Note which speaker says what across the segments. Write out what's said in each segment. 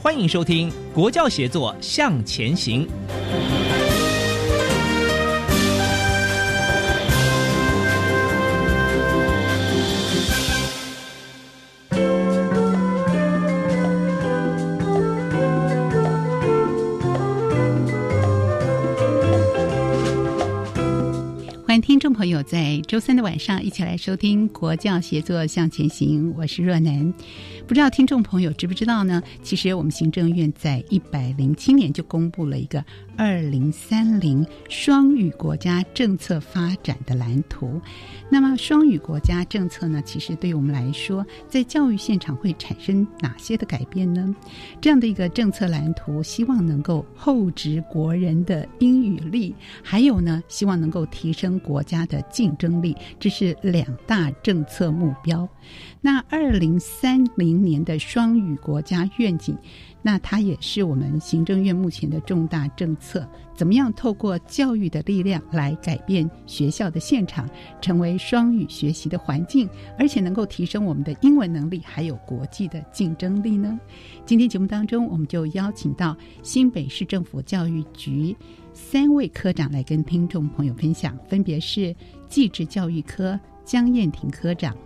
Speaker 1: 欢迎收听《国教协作向前行》。
Speaker 2: 欢迎听众朋友在周三的晚上一起来收听《国教协作向前行》，我是若楠。不知道听众朋友知不知道呢？其实我们行政院在一百零七年就公布了一个二零三零双语国家政策发展的蓝图。那么双语国家政策呢，其实对于我们来说，在教育现场会产生哪些的改变呢？这样的一个政策蓝图，希望能够厚植国人的英语力，还有呢，希望能够提升国家的竞争力，这是两大政策目标。那二零三零年的双语国家愿景，那它也是我们行政院目前的重大政策。怎么样透过教育的力量来改变学校的现场，成为双语学习的环境，而且能够提升我们的英文能力，还有国际的竞争力呢？今天节目当中，我们就邀请到新北市政府教育局三位科长来跟听众朋友分享，分别是技职教育科江燕婷科长。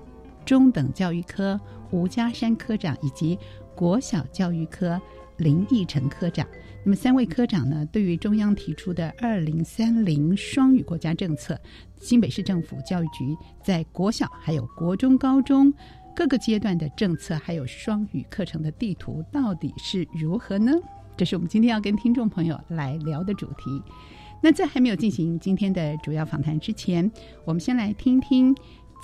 Speaker 2: 中等教育科吴家山科长以及国小教育科林义成科长，那么三位科长呢，对于中央提出的二零三零双语国家政策，新北市政府教育局在国小还有国中、高中各个阶段的政策，还有双语课程的地图，到底是如何呢？这是我们今天要跟听众朋友来聊的主题。那在还没有进行今天的主要访谈之前，我们先来听听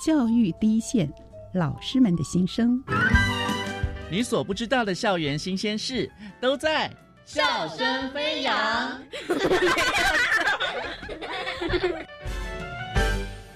Speaker 2: 教育第一线。老师们的心声，
Speaker 3: 你所不知道的校园新鲜事，都在
Speaker 4: 笑声飞扬。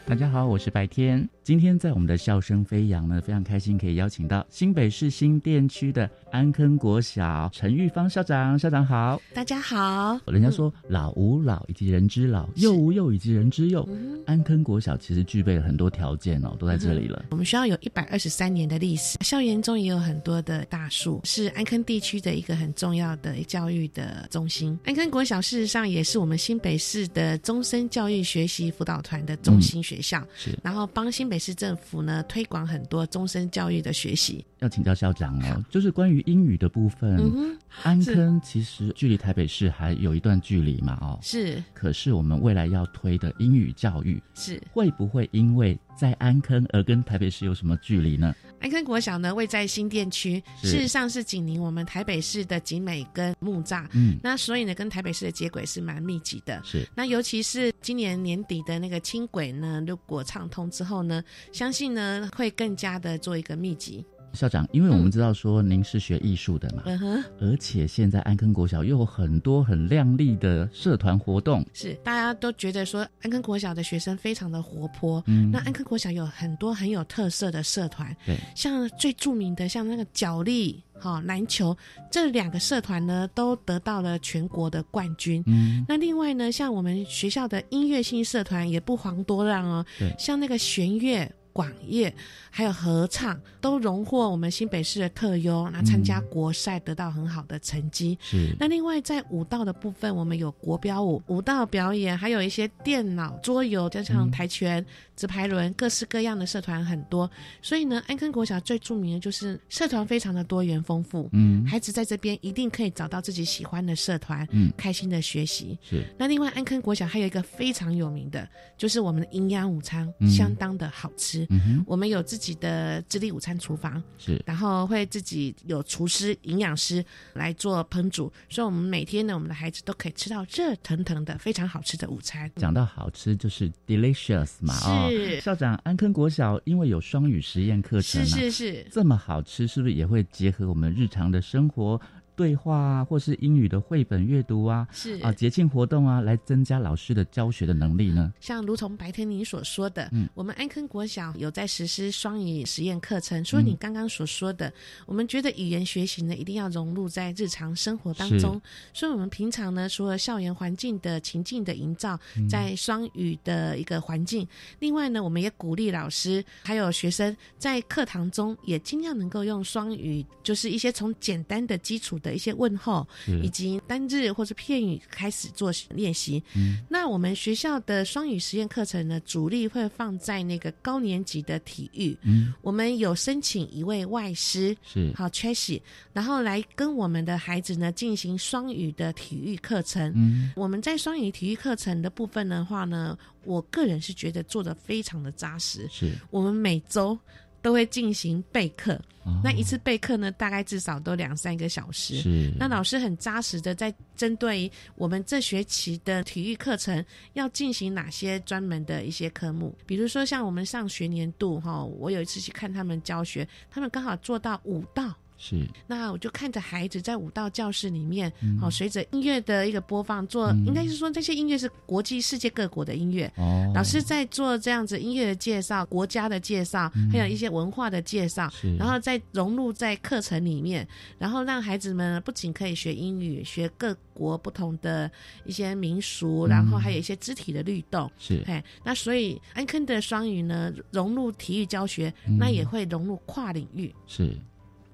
Speaker 3: 大家好，我是白天。今天在我们的笑声飞扬呢，非常开心可以邀请到新北市新店区的安坑国小陈玉芳校长。校长好，
Speaker 5: 大家好。
Speaker 3: 人家说老吾老以及人之老，幼吾幼以及人之幼。安坑国小其实具备了很多条件哦，都在这里了。
Speaker 5: 我们学校有一百二十三年的历史，校园中也有很多的大树，是安坑地区的一个很重要的教育的中心。安坑国小事实上也是我们新北市的终身教育学习辅导团的中心学校，
Speaker 3: 是
Speaker 5: 然后帮新北市政府呢推广很多终身教育的学习。
Speaker 3: 要请教校长哦，就是关于英语的部分。
Speaker 5: 嗯
Speaker 3: 安坑其实距离台北市还有一段距离嘛，哦，
Speaker 5: 是。
Speaker 3: 可是我们未来要推的英语教育，
Speaker 5: 是
Speaker 3: 会不会因为在安坑而跟台北市有什么距离呢？
Speaker 5: 安坑国小呢位在新店区，事实上是紧邻我们台北市的景美跟木栅，
Speaker 3: 嗯
Speaker 5: 那所以呢跟台北市的接轨是蛮密集的。
Speaker 3: 是
Speaker 5: 那尤其是今年年底的那个轻轨呢，如果畅通之后呢，相信呢会更加的做一个密集。
Speaker 3: 校长，因为我们知道说您是学艺术的嘛，
Speaker 5: 嗯哼，
Speaker 3: 而且现在安坑国小又有很多很亮丽的社团活动，
Speaker 5: 是大家都觉得说安坑国小的学生非常的活泼，
Speaker 3: 嗯。
Speaker 5: 那安坑国小有很多很有特色的社团，
Speaker 3: 对，
Speaker 5: 像最著名的像那个角力。哈、篮球这两个社团呢，都得到了全国的冠军。
Speaker 3: 嗯，
Speaker 5: 那另外呢，像我们学校的音乐性社团也不遑多让哦，
Speaker 3: 对。
Speaker 5: 像那个弦乐广乐，还有合唱，都荣获我们新北市的特优，那参加国赛得到很好的成绩。
Speaker 3: 是。
Speaker 5: 那另外在舞蹈的部分，我们有国标舞、舞蹈表演，还有一些电脑桌游，加上跆拳、直排轮，各式各样的社团很多。所以呢，安坑国小最著名的就是社团非常的多元丰富。嗯，孩子在这边一定可以找到自己喜欢的社团，嗯，开心的学习。
Speaker 3: 是。
Speaker 5: 那另外安坑国小还有一个非常有名的，就是我们的营养午餐，相当的好吃。嗯我们有自己的智力午餐厨房，
Speaker 3: 是，
Speaker 5: 然后会自己有厨师、营养师来做烹煮，所以我们每天呢，我们的孩子都可以吃到热腾腾的、非常好吃的午餐。
Speaker 3: 讲到好吃，就是 delicious 嘛，
Speaker 5: 是。
Speaker 3: 校长，安坑国小因为有双语实验课程，
Speaker 5: 是是是，
Speaker 3: 这么好吃，是不是也会结合我们日常的生活？对话啊，或是英语的绘本阅读啊，
Speaker 5: 是
Speaker 3: 啊，节庆活动啊，来增加老师的教学的能力呢。
Speaker 5: 像如同白天你所说的，嗯，我们安坑国小有在实施双语实验课程。除了你刚刚所说的，我们觉得语言学习呢，一定要融入在日常生活当中。所以，我们平常呢，除了校园环境的情境的营造，在双语的一个环境，另外呢，我们也鼓励老师还有学生在课堂中也尽量能够用双语，就是一些从简单的基础。的一些问候，以及单字或是片语开始做练习。那我们学校的双语实验课程呢，主力会放在那个高年级的体育。嗯，我们有申请一位外师，
Speaker 3: 是
Speaker 5: 好 Tracy，然后来跟我们的孩子呢进行双语的体育课程。嗯，我们在双语体育课程的部分的话呢，我个人是觉得做的非常的扎实。
Speaker 3: 是
Speaker 5: 我们每周。都会进行备课，那一次备课呢，大概至少都两三个小时。
Speaker 3: 是，
Speaker 5: 那老师很扎实的在针对我们这学期的体育课程要进行哪些专门的一些科目，比如说像我们上学年度哈，我有一次去看他们教学，他们刚好做到舞蹈。
Speaker 3: 是，
Speaker 5: 那我就看着孩子在舞蹈教室里面，好，随着音乐的一个播放，做应该是说这些音乐是国际世界各国的音乐。哦，老师在做这样子音乐的介绍、国家的介绍，还有一些文化的介绍，然后再融入在课程里面，然后让孩子们不仅可以学英语，学各国不同的一些民俗，然后还有一些肢体的律动。
Speaker 3: 是，
Speaker 5: 哎，那所以安坑的双语呢，融入体育教学，那也会融入跨领域。
Speaker 3: 是。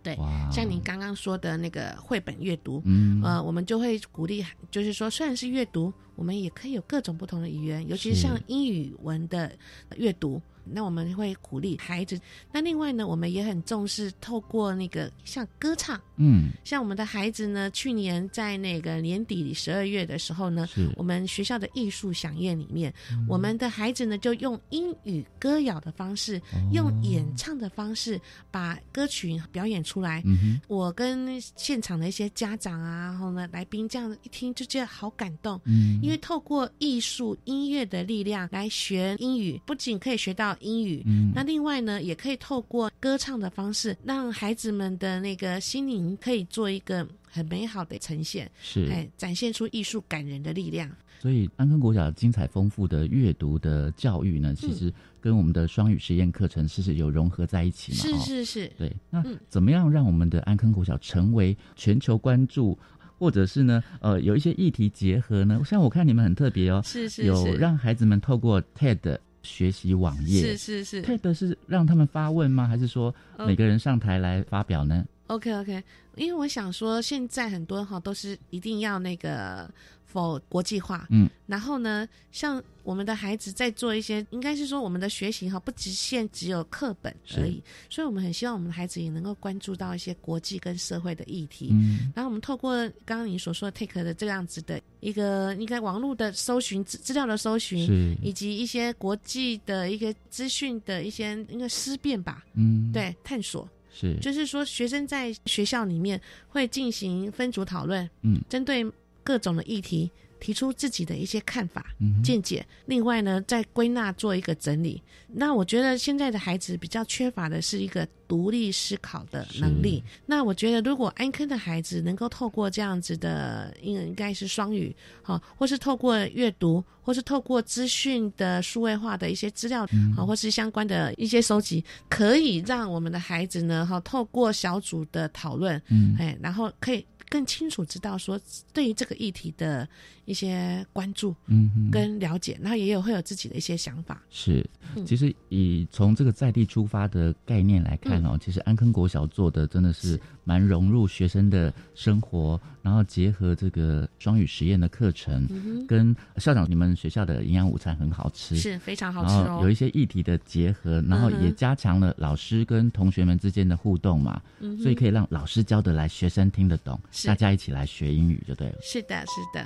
Speaker 5: 对，像您刚刚说的那个绘本阅读，嗯，呃，我们就会鼓励，就是说，虽然是阅读，我们也可以有各种不同的语言，尤其是像英语文的阅读。那我们会鼓励孩子。那另外呢，我们也很重视透过那个像歌唱，嗯，像我们的孩子呢，去年在那个年底十二月的时候呢，我们学校的艺术响宴里面，我们的孩子呢就用英语歌谣的方式，用演唱的方式把歌曲表演出来。我跟现场的一些家长啊，然后呢来宾这样一听就觉得好感动，嗯，因为透过艺术音乐的力量来学英语，不仅可以学到。英语，嗯，那另外呢，也可以透过歌唱的方式，让孩子们的那个心灵可以做一个很美好的呈现，
Speaker 3: 是，
Speaker 5: 哎，展现出艺术感人的力量。
Speaker 3: 所以，安坑国小精彩丰富的阅读的教育呢，其实跟我们的双语实验课程是是有融合在一起嘛？
Speaker 5: 是是是，
Speaker 3: 对。那怎么样让我们的安坑国小成为全球关注，或者是呢，呃，有一些议题结合呢？像我看你们很特别哦，
Speaker 5: 是是，
Speaker 3: 有让孩子们透过 TED。学习网页。
Speaker 5: 是是是
Speaker 3: ，TED 是让他们发问吗？还是说每个人上台来发表呢
Speaker 5: ？OK OK，因为我想说，现在很多哈都是一定要那个。否国际化，嗯，然后呢，像我们的孩子在做一些，应该是说我们的学习哈，不局限只有课本而已，所以我们很希望我们的孩子也能够关注到一些国际跟社会的议题。嗯，然后我们透过刚刚你所说的 Take 的这样子的一个应该网络的搜寻资资料的搜寻，以及一些国际的一个资讯的一些应该思辨吧，嗯，对，探索
Speaker 3: 是，
Speaker 5: 就是说学生在学校里面会进行分组讨论，嗯，针对。各种的议题，提出自己的一些看法、见解。另外呢，再归纳做一个整理。那我觉得现在的孩子比较缺乏的是一个独立思考的能力。那我觉得，如果安坑的孩子能够透过这样子的，应应该是双语，好，或是透过阅读，或是透过资讯的数位化的一些资料，好，或是相关的一些收集，可以让我们的孩子呢，哈，透过小组的讨论，嗯，哎，然后可以。更清楚知道说对于这个议题的一些关注，
Speaker 3: 嗯，
Speaker 5: 跟了解，然后也有会有自己的一些想法。
Speaker 3: 是，其实以从这个在地出发的概念来看哦，其实安坑国小做的真的是蛮融入学生的生活，然后结合这个双语实验的课程，跟校长你们学校的营养午餐很好吃，
Speaker 5: 是非常好吃哦。
Speaker 3: 有一些议题的结合，然后也加强了老师跟同学们之间的互动嘛，所以可以让老师教得来，学生听得懂，大家一起来学英语就对了。
Speaker 5: 是的，是的。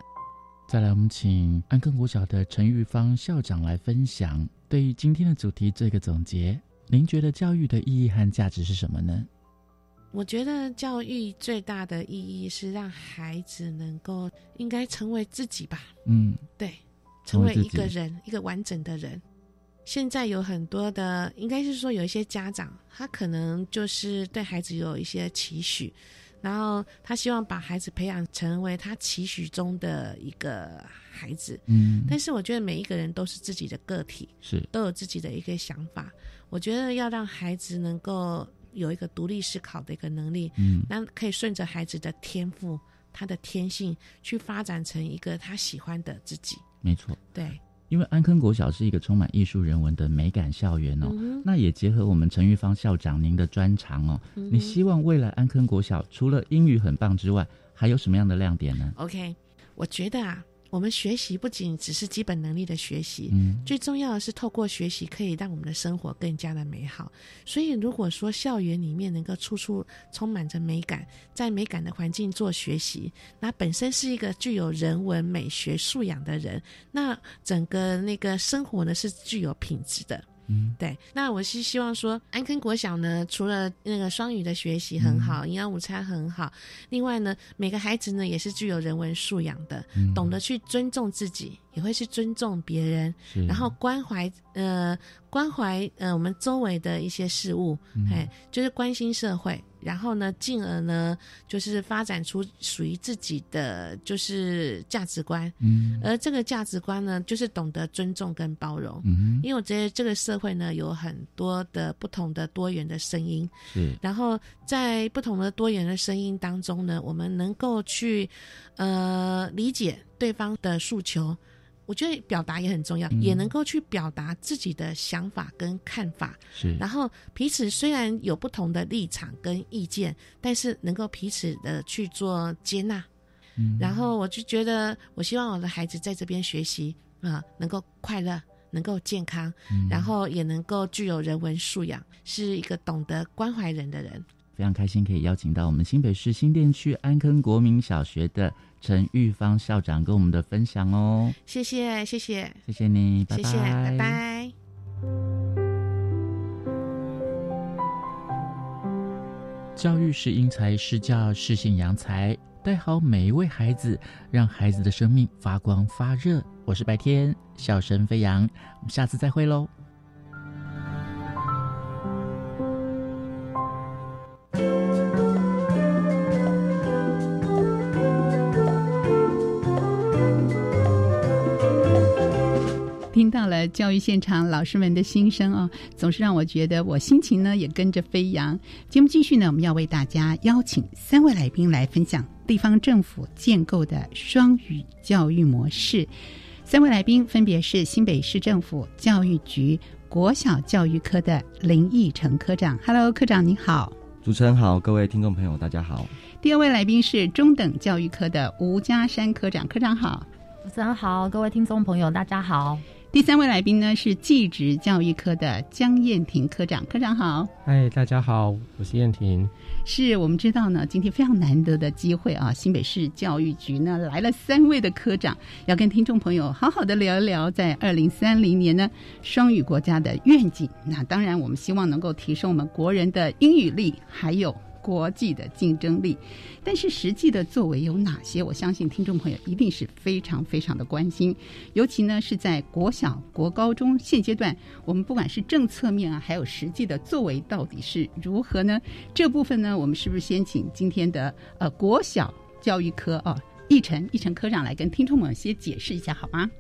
Speaker 3: 再来，我们请安坑国小的陈玉芳校长来分享对于今天的主题做一个总结。您觉得教育的意义和价值是什么呢？
Speaker 5: 我觉得教育最大的意义是让孩子能够应该成为自己吧。
Speaker 3: 嗯，
Speaker 5: 对，成为一个人，一个完整的人。现在有很多的，应该是说有一些家长，他可能就是对孩子有一些期许，然后他希望把孩子培养成为他期许中的一个孩子。
Speaker 3: 嗯，
Speaker 5: 但是我觉得每一个人都是自己的个体，
Speaker 3: 是
Speaker 5: 都有自己的一个想法。我觉得要让孩子能够有一个独立思考的一个能力，
Speaker 3: 嗯，
Speaker 5: 那可以顺着孩子的天赋、他的天性去发展成一个他喜欢的自己。
Speaker 3: 没错，
Speaker 5: 对。
Speaker 3: 因为安坑国小是一个充满艺术人文的美感校园哦，那也结合我们陈玉芳校长您的专长哦，你希望未来安坑国小除了英语很棒之外，还有什么样的亮点呢
Speaker 5: ？OK，我觉得啊。我们学习不仅只是基本能力的学习，
Speaker 3: 嗯，
Speaker 5: 最重要的是透过学习可以让我们的生活更加的美好。所以，如果说校园里面能够处处充满着美感，在美感的环境做学习，那本身是一个具有人文美学素养的人，那整个那个生活呢是具有品质的。
Speaker 3: 嗯，
Speaker 5: 对。那我是希望说，安坑国小呢，除了那个双语的学习很好，营养午餐很好，另外呢，每个孩子呢也是具有人文素养的，懂得去尊重自己，也会去尊重别人，然后关怀呃关怀呃我们周围的一些事物，哎，就是关心社会。然后呢，进而呢，就是发展出属于自己的就是价值观。
Speaker 3: 嗯，
Speaker 5: 而这个价值观呢，就是懂得尊重跟包容。
Speaker 3: 嗯，
Speaker 5: 因为我觉得这个社会呢，有很多的不同的多元的声音。
Speaker 3: 是。
Speaker 5: 然后在不同的多元的声音当中呢，我们能够去呃理解对方的诉求。我觉得表达也很重要，也能够去表达自己的想法跟看法。
Speaker 3: 是，
Speaker 5: 然后彼此虽然有不同的立场跟意见，但是能够彼此的去做接纳。
Speaker 3: 嗯，
Speaker 5: 然后我就觉得，我希望我的孩子在这边学习啊，能够快乐，能够健康，然后也能够具有人文素养，是一个懂得关怀人的人。
Speaker 3: 非常开心可以邀请到我们新北市新店区安坑国民小学的陈玉芳校长跟我们的分享哦。
Speaker 5: 谢谢，谢谢，
Speaker 3: 谢谢你，拜
Speaker 5: 拜，拜拜。
Speaker 3: 教育是因材施教，是信扬才，带好每一位孩子，让孩子的生命发光发热。我是白天，笑声飞扬，我们下次再会喽。
Speaker 2: 教育现场老师们的心声哦，总是让我觉得我心情呢也跟着飞扬。节目继续呢，我们要为大家邀请三位来宾来分享地方政府建构的双语教育模式。三位来宾分别是新北市政府教育局国小教育科的林义成科长。Hello，科长您好。
Speaker 6: 主持人好，各位听众朋友大家好。
Speaker 2: 第二位来宾是中等教育科的吴家山科长，科长好。
Speaker 7: 主持人好，各位听众朋友大家好。
Speaker 2: 第三位来宾呢是技职教育科的江燕婷科长，科长好。
Speaker 8: 嗨，大家好，我是燕婷。
Speaker 2: 是我们知道呢，今天非常难得的机会啊，新北市教育局呢来了三位的科长，要跟听众朋友好好的聊一聊，在二零三零年呢双语国家的愿景。那当然，我们希望能够提升我们国人的英语力，还有。国际的竞争力，但是实际的作为有哪些？我相信听众朋友一定是非常非常的关心，尤其呢是在国小、国高中现阶段，我们不管是政策面啊，还有实际的作为到底是如何呢？这部分呢，我们是不是先请今天的呃国小教育科啊，易晨易晨科长来跟听众们先解释一下好吗？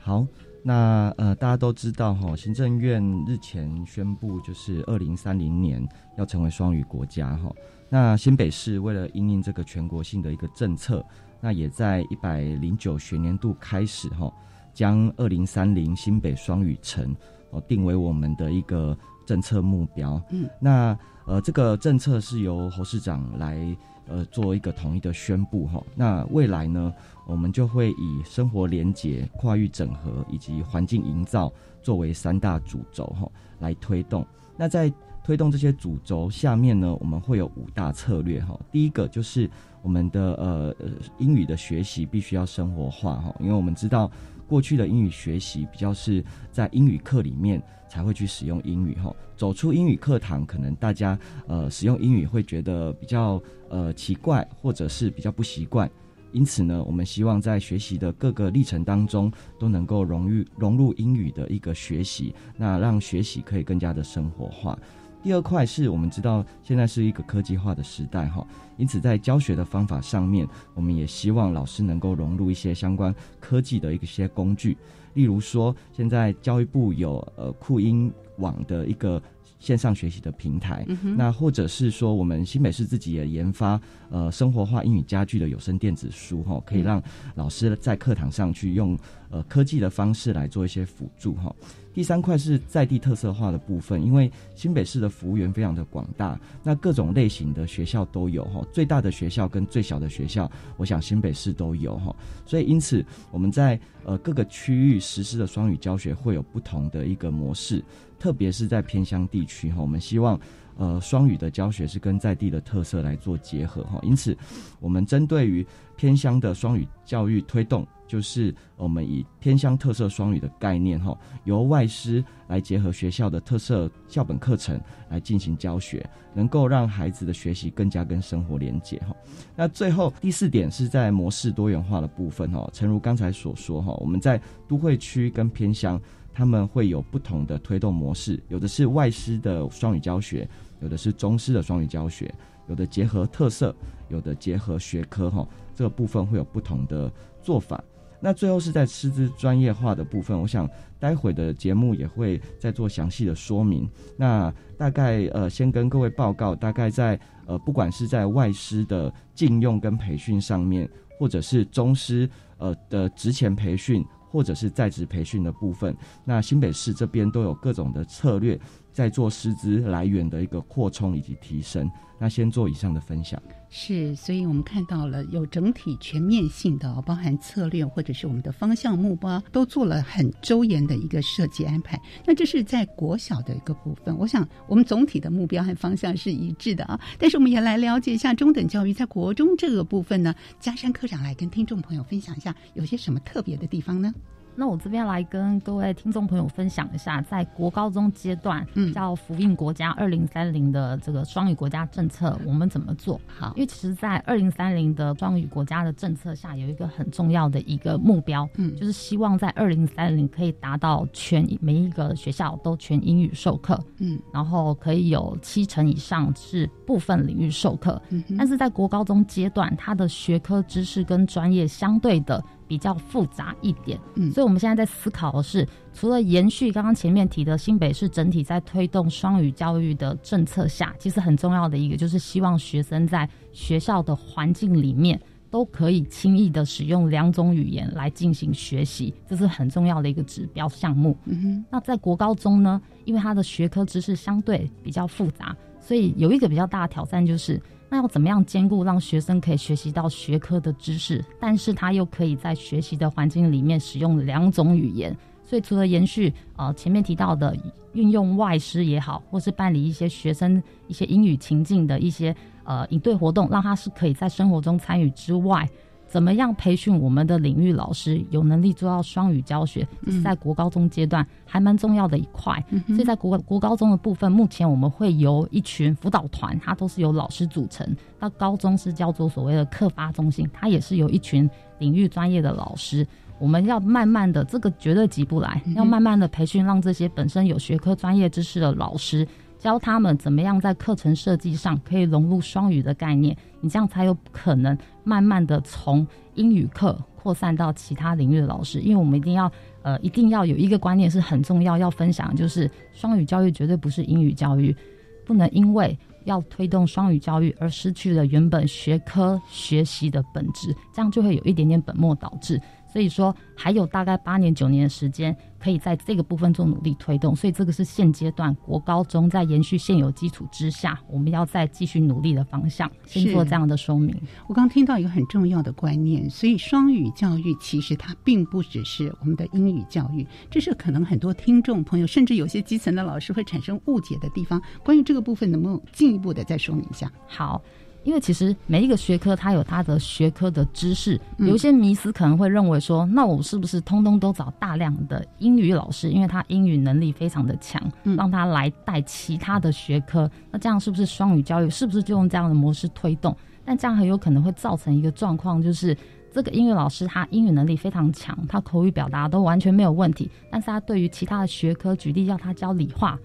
Speaker 6: 好。那呃，大家都知道哈，行政院日前宣布，就是二零三零年要成为双语国家哈。那新北市为了因应这个全国性的一个政策，那也在一百零九学年度开始哈，将二零三零新北双语城哦定为我们的一个政策目标。
Speaker 2: 嗯，
Speaker 6: 那呃这个政策是由侯市长来呃做一个统一的宣布哈。那未来呢，我们就会以生活连结、跨域整合以及环境营造作为三大主轴哈来推动。那在推动这些主轴下面呢，我们会有五大策略哈。第一个就是我们的呃英语的学习必须要生活化哈，因为我们知道过去的英语学习比较是在英语课里面才会去使用英语哈。走出英语课堂，可能大家呃使用英语会觉得比较呃奇怪，或者是比较不习惯。因此呢，我们希望在学习的各个历程当中都能够融入融入英语的一个学习，那让学习可以更加的生活化。第二块是我们知道现在是一个科技化的时代哈，因此在教学的方法上面，我们也希望老师能够融入一些相关科技的一些工具，例如说现在教育部有呃酷音网的一个线上学习的平台，那或者是说我们新北市自己也研发呃生活化英语家具的有声电子书哈，可以让老师在课堂上去用呃科技的方式来做一些辅助哈。第三块是在地特色化的部分，因为新北市的服务员非常的广大，那各种类型的学校都有哈，最大的学校跟最小的学校，我想新北市都有哈，所以因此我们在呃各个区域实施的双语教学会有不同的一个模式，特别是在偏乡地区哈，我们希望呃双语的教学是跟在地的特色来做结合哈，因此我们针对于偏乡的双语教育推动。就是我们以偏乡特色双语的概念，哈，由外师来结合学校的特色校本课程来进行教学，能够让孩子的学习更加跟生活连结，哈。那最后第四点是在模式多元化的部分，哈，诚如刚才所说，哈，我们在都会区跟偏乡，他们会有不同的推动模式，有的是外师的双语教学，有的是中师的双语教学，有的结合特色，有的结合学科，哈，这个部分会有不同的做法。那最后是在师资专业化的部分，我想待会的节目也会再做详细的说明。那大概呃，先跟各位报告，大概在呃，不管是在外师的禁用跟培训上面，或者是中师呃的职前培训，或者是在职培训的部分，那新北市这边都有各种的策略，在做师资来源的一个扩充以及提升。那先做以上的分享。
Speaker 2: 是，所以我们看到了有整体全面性的，包含策略或者是我们的方向目标，都做了很周延的一个设计安排。那这是在国小的一个部分，我想我们总体的目标和方向是一致的啊。但是我们也来了解一下中等教育在国中这个部分呢，嘉山科长来跟听众朋友分享一下有些什么特别的地方呢？
Speaker 7: 那我这边来跟各位听众朋友分享一下，在国高中阶段，嗯，叫福印国家二零三零的这个双语国家政策，我们怎么做？
Speaker 2: 好，
Speaker 7: 因为其实，在二零三零的双语国家的政策下，有一个很重要的一个目标，嗯，就是希望在二零三零可以达到全每一个学校都全英语授课，嗯，然后可以有七成以上是部分领域授课，嗯，但是在国高中阶段，它的学科知识跟专业相对的。比较复杂一点，嗯，所以我们现在在思考的是，除了延续刚刚前面提的新北市整体在推动双语教育的政策下，其实很重要的一个就是希望学生在学校的环境里面都可以轻易的使用两种语言来进行学习，这是很重要的一个指标项目。嗯哼，那在国高中呢，因为它的学科知识相对比较复杂，所以有一个比较大的挑战就是。那要怎么样兼顾让学生可以学习到学科的知识，但是他又可以在学习的环境里面使用两种语言？所以除了延续呃前面提到的运用外师也好，或是办理一些学生一些英语情境的一些呃应对活动，让他是可以在生活中参与之外。怎么样培训我们的领域老师有能力做到双语教学？这是在国高中阶段还蛮重要的一块。所以在国国高中的部分，目前我们会由一群辅导团，它都是由老师组成；到高中是叫做所谓的课发中心，它也是由一群领域专业的老师。我们要慢慢的，这个绝对急不来，要慢慢的培训，让这些本身有学科专业知识的老师。教他们怎么样在课程设计上可以融入双语的概念，你这样才有可能慢慢的从英语课扩散到其他领域的老师。因为我们一定要呃一定要有一个观念是很重要要分享，就是双语教育绝对不是英语教育，不能因为要推动双语教育而失去了原本学科学习的本质，这样就会有一点点本末倒置。所以说，还有大概八年九年的时间，可以在这个部分做努力推动。所以这个是现阶段国高中在延续现有基础之下，我们要再继续努力的方向。先做这样的说明。
Speaker 2: 我刚听到一个很重要的观念，所以双语教育其实它并不只是我们的英语教育，这是可能很多听众朋友，甚至有些基层的老师会产生误解的地方。关于这个部分，能不能进一步的再说明一下？
Speaker 7: 好。因为其实每一个学科它有它的学科的知识，有一些迷思可能会认为说，那我是不是通通都找大量的英语老师，因为他英语能力非常的强，让他来带其他的学科，那这样是不是双语教育是不是就用这样的模式推动？但这样很有可能会造成一个状况，就是这个英语老师他英语能力非常强，他口语表达都完全没有问题，但是他对于其他的学科，举例要他教理化。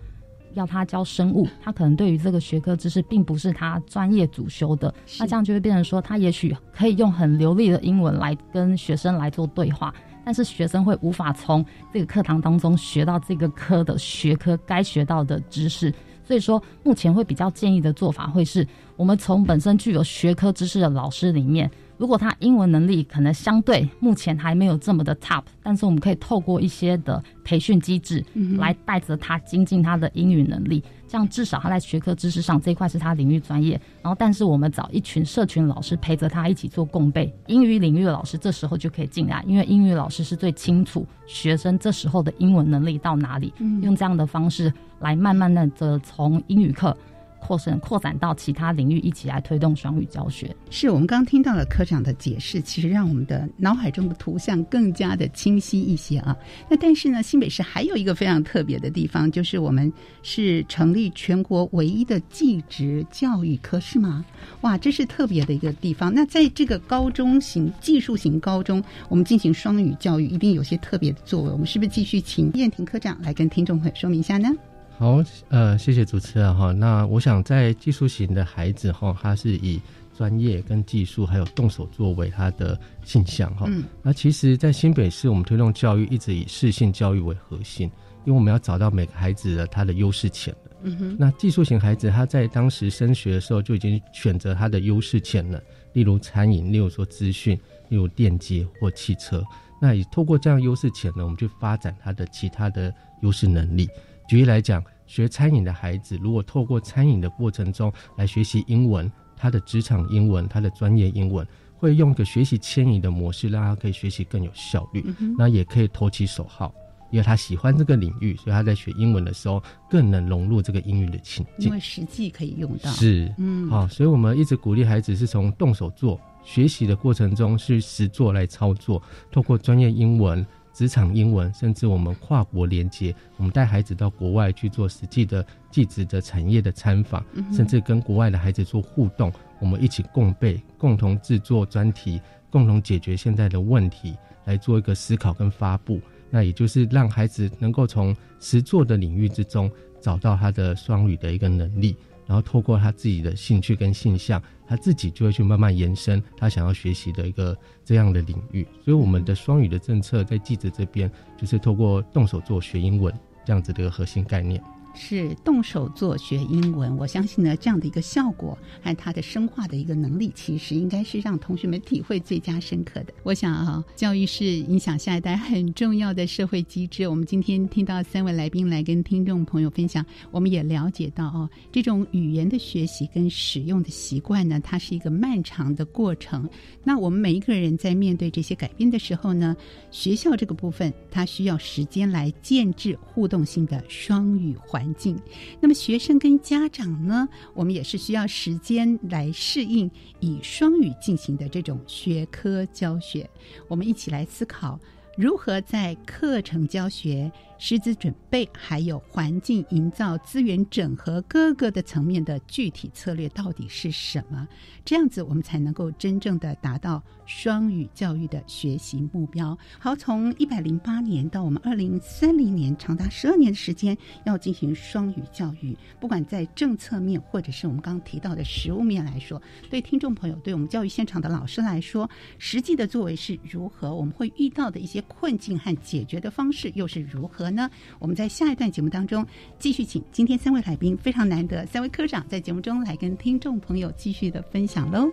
Speaker 7: 要他教生物，他可能对于这个学科知识并不是他专业主修的，那这样就会变成说，他也许可以用很流利的英文来跟学生来做对话，但是学生会无法从这个课堂当中学到这个科的学科该学到的知识。所以说，目前会比较建议的做法会是，我们从本身具有学科知识的老师里面。如果他英文能力可能相对目前还没有这么的 top，但是我们可以透过一些的培训机制来带着他精进他的英语能力，这样至少他在学科知识上这一块是他领域专业。然后，但是我们找一群社群老师陪着他一起做共备，英语领域的老师这时候就可以进来，因为英语老师是最清楚学生这时候的英文能力到哪里，用这样的方式来慢慢的从英语课。扩展扩展到其他领域，一起来推动双语教学。
Speaker 2: 是我们刚听到了科长的解释，其实让我们的脑海中的图像更加的清晰一些啊。那但是呢，新北市还有一个非常特别的地方，就是我们是成立全国唯一的技职教育科，是吗？哇，这是特别的一个地方。那在这个高中型技术型高中，我们进行双语教育，一定有些特别的作为。我们是不是继续请燕婷科长来跟听众朋友说明一下呢？
Speaker 8: 好，呃，谢谢主持人哈。那我想在技术型的孩子哈，他是以专业跟技术还有动手作为他的倾向哈。嗯。那其实，在新北市，我们推动教育一直以适性教育为核心，因为我们要找到每个孩子的他的优势潜能。嗯哼。那技术型孩子他在当时升学的时候就已经选择他的优势潜能，例如餐饮，例如说资讯，例如电机或汽车。那也透过这样优势潜能，我们去发展他的其他的优势能力。举例来讲，学餐饮的孩子，如果透过餐饮的过程中来学习英文，他的职场英文、他的专业英文，会用个学习迁移的模式，让他可以学习更有效率。那也可以投其所好，因为他喜欢这个领域，所以他在学英文的时候更能融入这个英语的情境。
Speaker 2: 因为实际可以用到。
Speaker 8: 是，嗯，好，所以我们一直鼓励孩子是从动手做学习的过程中去实做来操作，透过专业英文。职场英文，甚至我们跨国连接，我们带孩子到国外去做实际的技职的产业的参访，甚至跟国外的孩子做互动，我们一起共备，共同制作专题，共同解决现在的问题，来做一个思考跟发布。那也就是让孩子能够从实作的领域之中找到他的双语的一个能力。然后透过他自己的兴趣跟性向，他自己就会去慢慢延伸他想要学习的一个这样的领域。所以我们的双语的政策在记者这边，就是透过动手做学英文这样子的一个核心概念。
Speaker 2: 是动手做学英文，我相信呢，这样的一个效果和它的深化的一个能力，其实应该是让同学们体会最加深刻的。我想啊，教育是影响下一代很重要的社会机制。我们今天听到三位来宾来跟听众朋友分享，我们也了解到哦，这种语言的学习跟使用的习惯呢，它是一个漫长的过程。那我们每一个人在面对这些改变的时候呢，学校这个部分它需要时间来建制互动性的双语环。环境，那么学生跟家长呢？我们也是需要时间来适应以双语进行的这种学科教学。我们一起来思考，如何在课程教学。师资准备，还有环境营造、资源整合各个的层面的具体策略到底是什么？这样子我们才能够真正的达到双语教育的学习目标。好，从一百零八年到我们二零三零年，长达十二年的时间要进行双语教育。不管在政策面，或者是我们刚刚提到的实物面来说，对听众朋友，对我们教育现场的老师来说，实际的作为是如何？我们会遇到的一些困境和解决的方式又是如何？呢？我们在下一段节目当中继续请今天三位来宾非常难得，三位科长在节目中来跟听众朋友继续的分享喽。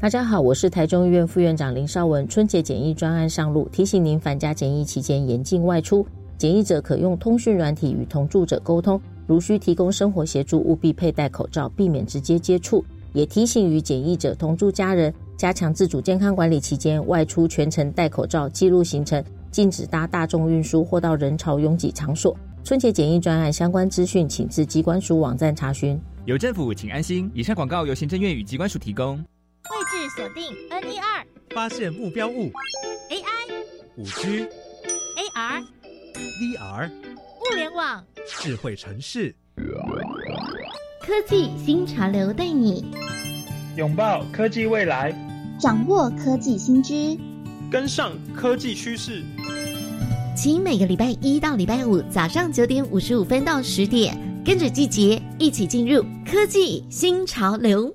Speaker 9: 大家好，我是台中医院副院长林少文。春节检疫专案上路，提醒您返家检疫期间严禁外出，检疫者可用通讯软体与同住者沟通。如需提供生活协助，务必佩戴口罩，避免直接接触。也提醒与检疫者同住家人，加强自主健康管理期间外出全程戴口罩，记录行程，禁止搭大众运输或到人潮拥挤场所。春节检疫专案相关资讯，请至机关署网站查询。
Speaker 10: 有政府，请安心。以上广告由行政院与机关署提供。
Speaker 11: 位置锁定 N 一二，
Speaker 12: 发现目标物。
Speaker 11: AI，
Speaker 12: 五 G
Speaker 11: AR
Speaker 12: VR，
Speaker 11: 物联网，
Speaker 12: 智慧城市，
Speaker 11: 科技新潮流，带你。
Speaker 13: 拥抱科技未来，
Speaker 14: 掌握科技新知，
Speaker 13: 跟上科技趋势。
Speaker 11: 请每个礼拜一到礼拜五早上九点五十五分到十点，跟着季节一起进入科技新潮流。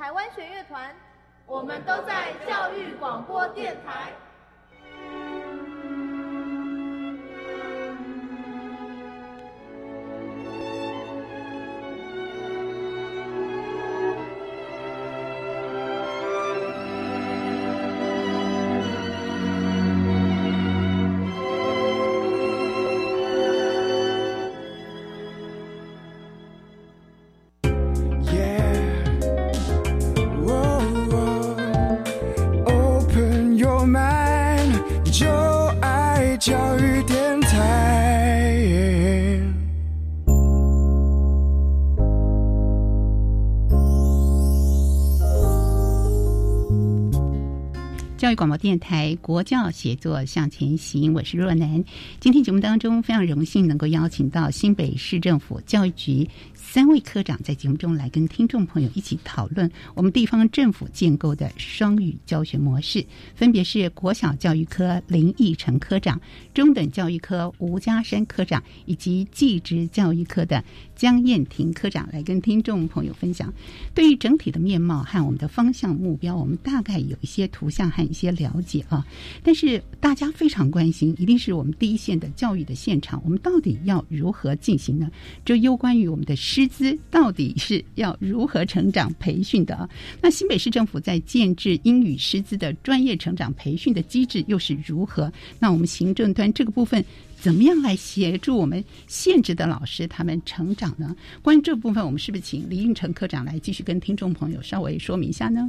Speaker 15: 台湾弦乐团，我们都在教育广播电台。
Speaker 2: 广播电台国教协作向前行，我是若楠。今天节目当中非常荣幸能够邀请到新北市政府教育局。三位科长在节目中来跟听众朋友一起讨论我们地方政府建构的双语教学模式，分别是国小教育科林义成科长、中等教育科吴家山科长以及技职教育科的江燕婷科长来跟听众朋友分享。对于整体的面貌和我们的方向目标，我们大概有一些图像和一些了解啊。但是大家非常关心，一定是我们第一线的教育的现场，我们到底要如何进行呢？这攸关于我们的师资到底是要如何成长培训的？那新北市政府在建制英语师资的专业成长培训的机制又是如何？那我们行政端这个部分怎么样来协助我们现职的老师他们成长呢？关于这部分，我们是不是请李运成科长来继续跟听众朋友稍微说明一下呢？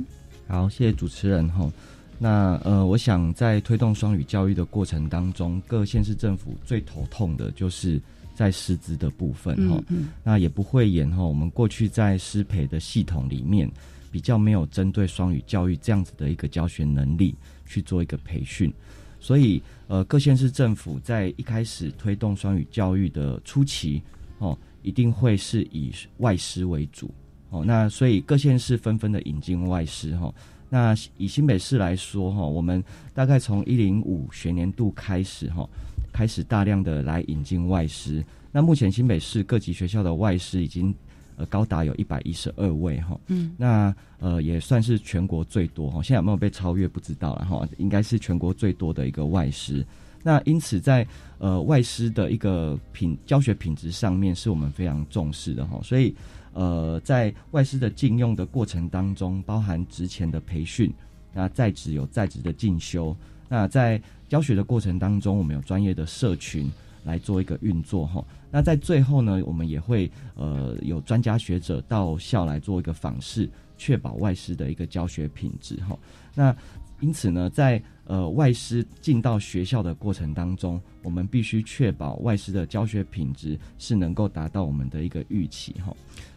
Speaker 6: 好，谢谢主持人哈。那呃，我想在推动双语教育的过程当中，各县市政府最头痛的就是。在师资的部分哈，那也不会演哈。我们过去在师培的系统里面，比较没有针对双语教育这样子的一个教学能力去做一个培训，所以呃，各县市政府在一开始推动双语教育的初期哦，一定会是以外师为主哦。那所以各县市纷纷的引进外师哈。那以新北市来说哈，我们大概从一零五学年度开始哈。开始大量的来引进外师，那目前新北市各级学校的外师已经呃高达有一百一十二位哈，嗯，那呃也算是全国最多哈，现在有没有被超越不知道了哈，应该是全国最多的一个外师。那因此在呃外师的一个品教学品质上面是我们非常重视的哈，所以呃在外师的禁用的过程当中，包含职前的培训，那在职有在职的进修，那在教学的过程当中，我们有专业的社群，来做一个运作哈。那在最后呢，我们也会呃有专家学者到校来做一个访视，确保外师的一个教学品质哈。那因此呢，在呃外师进到学校的过程当中，我们必须确保外师的教学品质是能够达到我们的一个预期哈。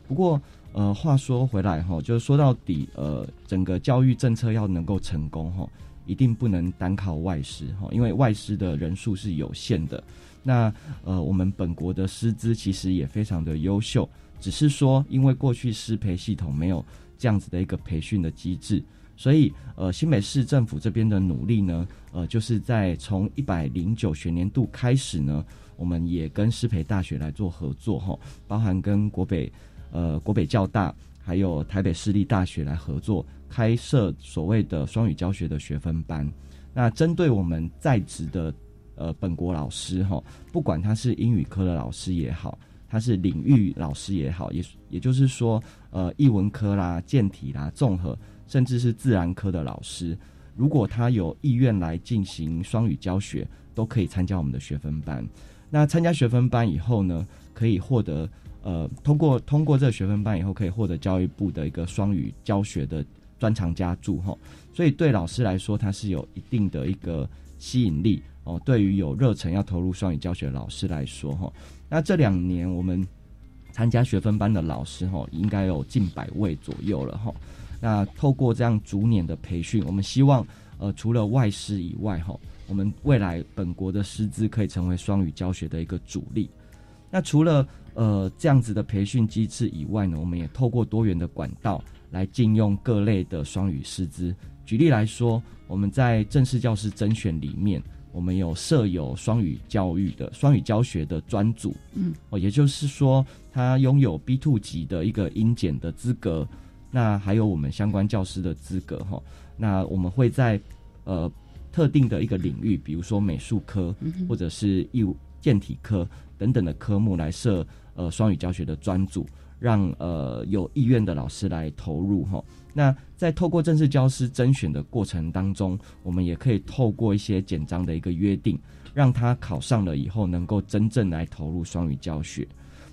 Speaker 6: 不过呃话说回来哈，就是说到底呃整个教育政策要能够成功哈，一定不能单靠外师哈，因为外师的人数是有限的。那呃我们本国的师资其实也非常的优秀，只是说因为过去师培系统没有这样子的一个培训的机制。所以，呃，新北市政府这边的努力呢，呃，就是在从一百零九学年度开始呢，我们也跟师培大学来做合作，哈，包含跟国北，呃，国北教大，还有台北市立大学来合作，开设所谓的双语教学的学分班。那针对我们在职的，呃，本国老师，哈，不管他是英语科的老师也好，他是领域老师也好，也也就是说，呃，译文科啦、健体啦、综合。甚至是自然科的老师，如果他有意愿来进行双语教学，都可以参加我们的学分班。那参加学分班以后呢，可以获得呃，通过通过这个学分班以后，可以获得教育部的一个双语教学的专长加注哈。所以对老师来说，它是有一定的一个吸引力哦。对于有热忱要投入双语教学的老师来说哈，那这两年我们参加学分班的老师哈，应该有近百位左右了哈。那透过这样逐年的培训，我们希望，呃，除了外师以外，哈，我们未来本国的师资可以成为双语教学的一个主力。那除了呃这样子的培训机制以外呢，我们也透过多元的管道来禁用各类的双语师资。举例来说，我们在正式教师甄选里面，我们有设有双语教育的双语教学的专组，嗯，哦，也就是说，他拥有 B two 级的一个英检的资格。那还有我们相关教师的资格哈，那我们会在呃特定的一个领域，比如说美术科或者是义务健体科等等的科目来设呃双语教学的专组，让呃有意愿的老师来投入哈。那在透过正式教师甄选的过程当中，我们也可以透过一些简章的一个约定，让他考上了以后能够真正来投入双语教学。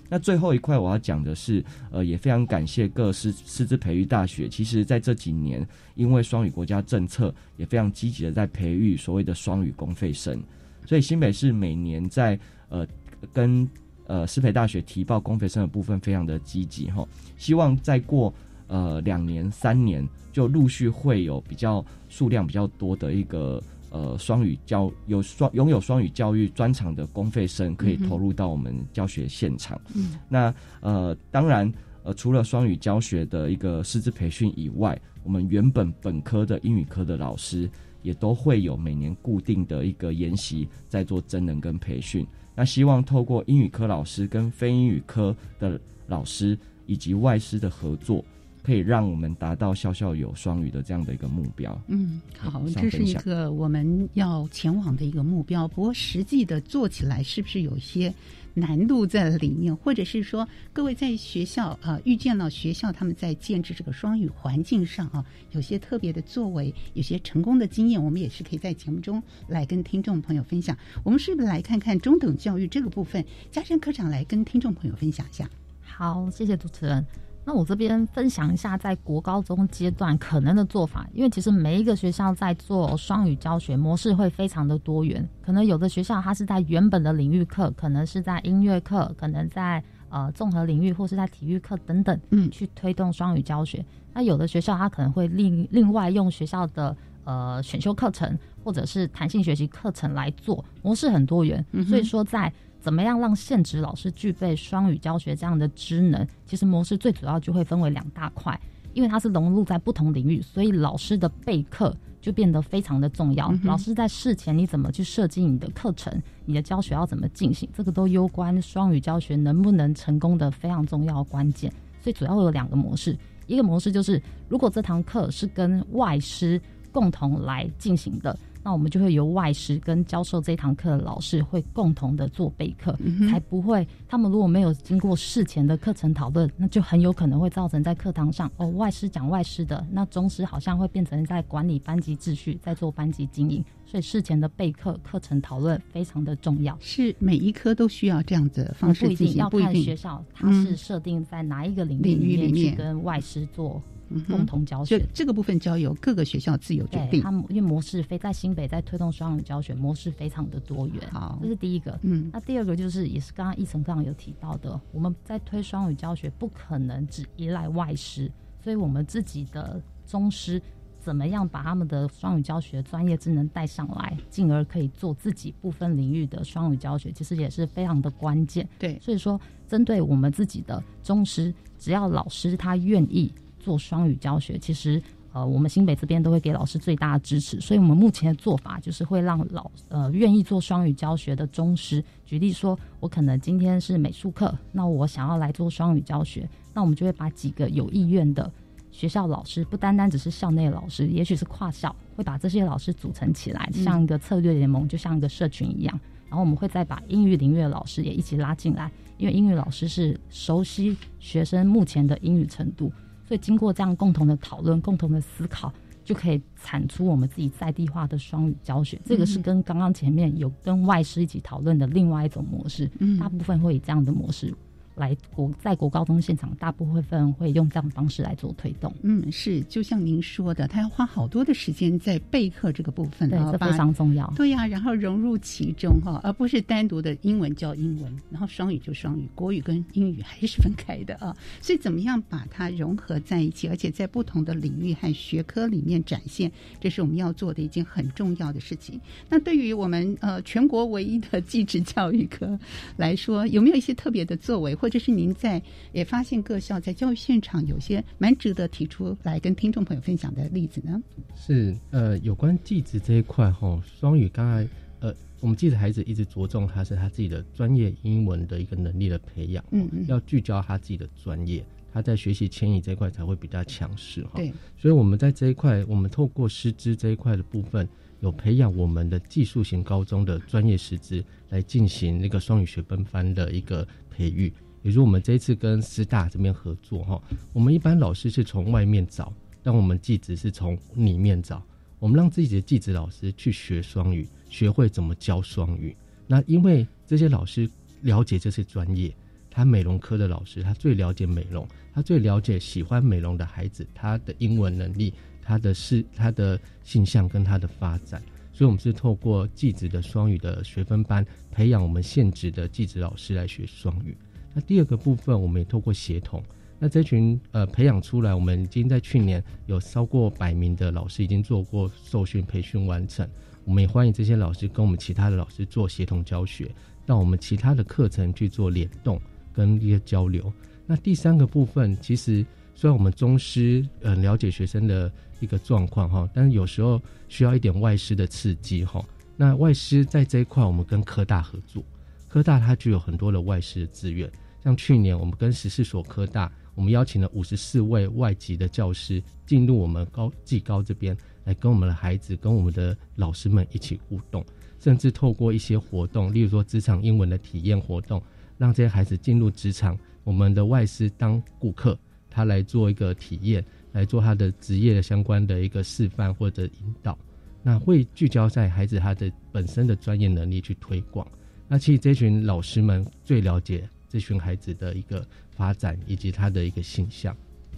Speaker 6: 那最后一块我要讲的是，呃，也非常感谢各师师资培育大学。其实，在这几年，因为双语国家政策，也非常积极的在培育所谓的双语公费生。所以新北市每年在呃跟呃师培大学提报公费生的部分，非常的积极哈。希望再过呃两年三年，就陆续会有比较数量比较多的一个。呃，双语教有双拥有双语教育专长的公费生可以投入到我们教学现场。嗯，那呃，当然呃，除了双语教学的一个师资培训以外，我们原本本科的英语科的老师也都会有每年固定的一个研习，在做真人跟培训。那希望透过英语科老师跟非英语科的老师以及外师的合作。可以让我们达到校校有双语的这样的一个目标。
Speaker 2: 嗯，好，这是一个我们要前往的一个目标。不过，实际的做起来是不是有一些难度在里面？或者是说，各位在学校啊，遇见了学校他们在建制这个双语环境上啊，有些特别的作为，有些成功的经验，我们也是可以在节目中来跟听众朋友分享。我们是不是来看看中等教育这个部分？嘉山科长来跟听众朋友分享一下。
Speaker 7: 好，谢谢主持人。那我这边分享一下，在国高中阶段可能的做法，因为其实每一个学校在做双语教学模式会非常的多元。可能有的学校它是在原本的领域课，可能是在音乐课，可能在呃综合领域或是在体育课等等，嗯，去推动双语教学。那有的学校它可能会另另外用学校的呃选修课程或者是弹性学习课程来做，模式很多元。所以说在怎么样让现职老师具备双语教学这样的职能？其实模式最主要就会分为两大块，因为它是融入在不同领域，所以老师的备课就变得非常的重要。老师在事前你怎么去设计你的课程，你的教学要怎么进行，这个都攸关双语教学能不能成功的非常重要关键。所以主要有两个模式，一个模式就是如果这堂课是跟外师共同来进行的。那我们就会由外师跟教授这堂课的老师会共同的做备课，才不会他们如果没有经过事前的课程讨论，那就很有可能会造成在课堂上哦外师讲外师的，那中师好像会变成在管理班级秩序，在做班级经营。所以事前的备课、课程讨论非常的重要。
Speaker 2: 是每一科都需要这样子方式
Speaker 7: 进行，要看学校它是设定在哪一个领域里面去跟外师做共同教学。
Speaker 2: 这个部分交由各个学校自由决定。
Speaker 7: 他们因为模式非在新北在推动双语教学模式非常的多元。
Speaker 2: 好，
Speaker 7: 这是第一个。嗯，那第二个就是也是刚刚一层刚刚有提到的，我们在推双语教学不可能只依赖外师，所以我们自己的宗师。怎么样把他们的双语教学专业技能带上来，进而可以做自己部分领域的双语教学，其实也是非常的关键。
Speaker 2: 对，
Speaker 7: 所以说针对我们自己的宗师，只要老师他愿意做双语教学，其实呃，我们新北这边都会给老师最大的支持。所以我们目前的做法就是会让老呃愿意做双语教学的中师，举例说，我可能今天是美术课，那我想要来做双语教学，那我们就会把几个有意愿的。学校老师不单单只是校内老师，也许是跨校，会把这些老师组成起来，像一个策略联盟，就像一个社群一样。然后我们会再把英语领域的老师也一起拉进来，因为英语老师是熟悉学生目前的英语程度，所以经过这样共同的讨论、共同的思考，就可以产出我们自己在地化的双语教学。这个是跟刚刚前面有跟外师一起讨论的另外一种模式，大部分会以这样的模式。来国在国高中现场，大部分会用这样的方式来做推动。
Speaker 2: 嗯，是，就像您说的，他要花好多的时间在备课这个部分，
Speaker 7: 对，这非常重要。
Speaker 2: 对呀，然后融入其中哈，而不是单独的英文教英文，然后双语就双语，国语跟英语还是分开的啊。所以怎么样把它融合在一起，而且在不同的领域和学科里面展现，这是我们要做的一件很重要的事情。那对于我们呃全国唯一的技职教育科来说，有没有一些特别的作为？或者是您在也发现各校在教育现场有些蛮值得提出来跟听众朋友分享的例子呢？
Speaker 8: 是呃，有关记子这一块哈，双语刚才呃，我们记者孩子一直着重他是他自己的专业英文的一个能力的培养，嗯嗯，要聚焦他自己的专业，他在学习迁移这一块才会比较强势哈。
Speaker 2: 对，
Speaker 8: 所以我们在这一块，我们透过师资这一块的部分，有培养我们的技术型高中的专业师资来进行那个双语学分班的一个培育。比如我们这一次跟师大这边合作哈，我们一般老师是从外面找，但我们技职是从里面找。我们让自己的技职老师去学双语，学会怎么教双语。那因为这些老师了解这些专业，他美容科的老师，他最了解美容，他最了解喜欢美容的孩子，他的英文能力，他的是他的性向跟他的发展。所以，我们是透过技职的双语的学分班，培养我们现职的技职老师来学双语。那第二个部分，我们也透过协同，那这群呃培养出来，我们已经在去年有超过百名的老师已经做过受训培训完成，我们也欢迎这些老师跟我们其他的老师做协同教学，让我们其他的课程去做联动跟一些交流。那第三个部分，其实虽然我们中师呃了解学生的一个状况哈，但是有时候需要一点外师的刺激哈。那外师在这一块，我们跟科大合作。科大它具有很多的外师的资源，像去年我们跟十四所科大，我们邀请了五十四位外籍的教师进入我们高技高这边，来跟我们的孩子、跟我们的老师们一起互动，甚至透过一些活动，例如说职场英文的体验活动，让这些孩子进入职场，我们的外师当顾客，他来做一个体验，来做他的职业的相关的一个示范或者引导，那会聚焦在孩子他的本身的专业能力去推广。那其实这群老师们最了解这群孩子的一个发展以及他的一个形象。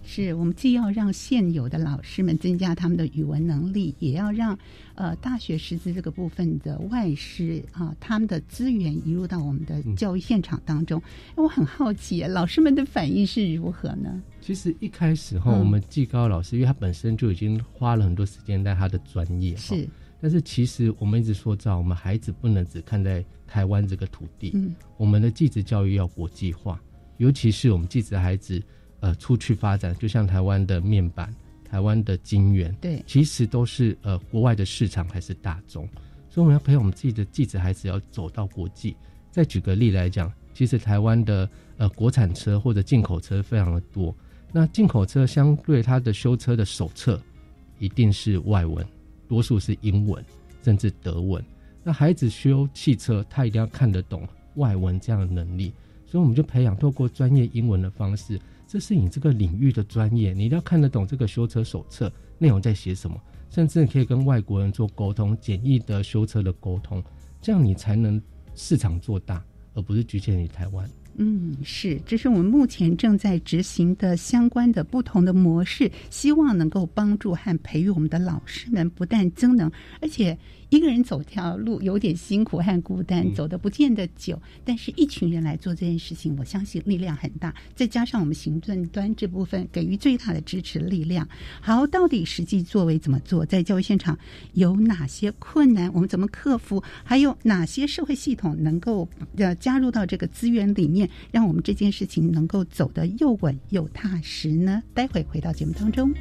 Speaker 2: 是我们既要让现有的老师们增加他们的语文能力，也要让呃大学师资这个部分的外师啊，他们的资源移入到我们的教育现场当中。我很好奇，老师们的反应是如何呢？
Speaker 8: 其实一开始哈，我们技高老师，因为他本身就已经花了很多时间在他的专业
Speaker 2: 是。
Speaker 8: 但是其实我们一直说，到我们孩子不能只看在台湾这个土地，嗯，我们的继职教育要国际化，尤其是我们继职孩子，呃，出去发展，就像台湾的面板、台湾的金源，
Speaker 2: 对，
Speaker 8: 其实都是呃国外的市场还是大众，所以我们要培养我们自己的继职孩子要走到国际。再举个例来讲，其实台湾的呃国产车或者进口车非常的多，那进口车相对它的修车的手册一定是外文。多数是英文，甚至德文。那孩子修汽车，他一定要看得懂外文这样的能力，所以我们就培养透过专业英文的方式，这是你这个领域的专业，你一定要看得懂这个修车手册内容在写什么，甚至可以跟外国人做沟通，简易的修车的沟通，这样你才能市场做大，而不是局限于台湾。
Speaker 2: 嗯，是，这是我们目前正在执行的相关的不同的模式，希望能够帮助和培育我们的老师们，不但增能，而且。一个人走条路有点辛苦和孤单，走的不见得久，但是一群人来做这件事情，我相信力量很大。再加上我们行政端这部分给予最大的支持力量。好，到底实际作为怎么做？在教育现场有哪些困难？我们怎么克服？还有哪些社会系统能够呃加入到这个资源里面，让我们这件事情能够走得又稳又踏实呢？待会回到节目当中。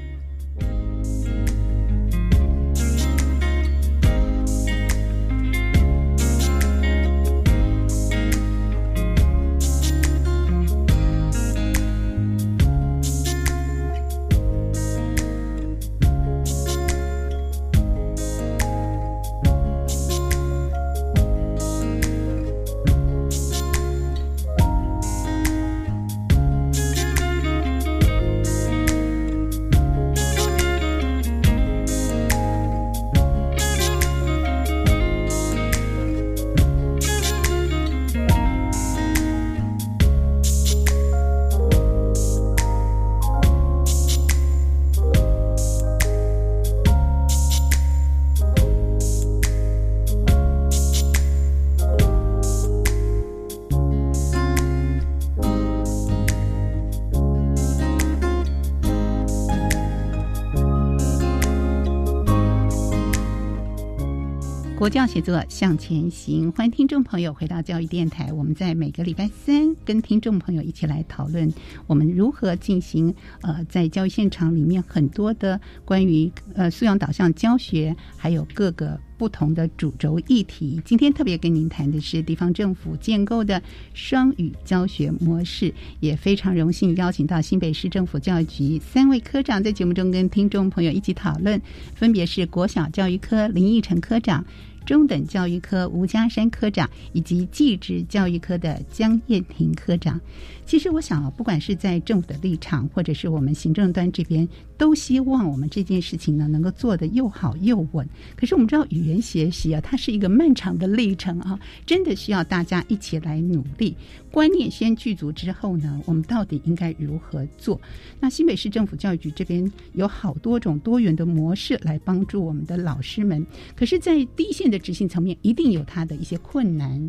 Speaker 2: 国教写作向前行，欢迎听众朋友回到教育电台。我们在每个礼拜三跟听众朋友一起来讨论，我们如何进行呃，在教育现场里面很多的关于呃素养导向教学，还有各个不同的主轴议题。今天特别跟您谈的是地方政府建构的双语教学模式，也非常荣幸邀请到新北市政府教育局三位科长在节目中跟听众朋友一起讨论，分别是国小教育科林义成科长。中等教育科吴家山科长以及技职教育科的江燕婷科长。其实我想啊，不管是在政府的立场，或者是我们行政端这边，都希望我们这件事情呢能够做得又好又稳。可是我们知道语言学习啊，它是一个漫长的历程啊，真的需要大家一起来努力。观念先具足之后呢，我们到底应该如何做？那新北市政府教育局这边有好多种多元的模式来帮助我们的老师们。可是，在第一线的执行层面，一定有它的一些困难。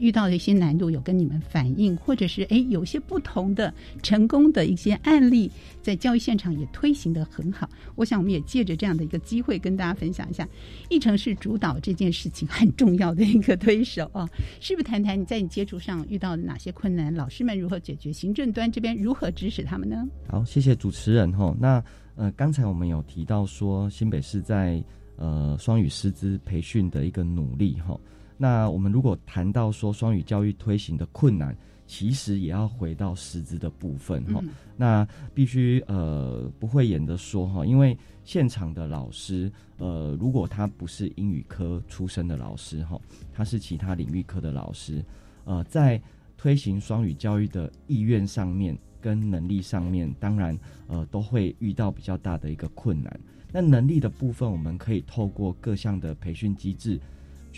Speaker 2: 遇到的一些难度有跟你们反映，或者是哎，有些不同的成功的一些案例，在教育现场也推行的很好。我想我们也借着这样的一个机会，跟大家分享一下，议程是主导这件事情很重要的一个推手啊。是不是谈谈你在你接触上遇到的哪些困难？老师们如何解决？行政端这边如何支持他们呢？
Speaker 6: 好，谢谢主持人哈。那呃，刚才我们有提到说，新北市在呃双语师资培训的一个努力哈。那我们如果谈到说双语教育推行的困难，其实也要回到师资的部分哈。那必须呃不会演的说哈，因为现场的老师呃，如果他不是英语科出身的老师哈，他是其他领域科的老师，呃，在推行双语教育的意愿上面跟能力上面，当然呃都会遇到比较大的一个困难。那能力的部分，我们可以透过各项的培训机制。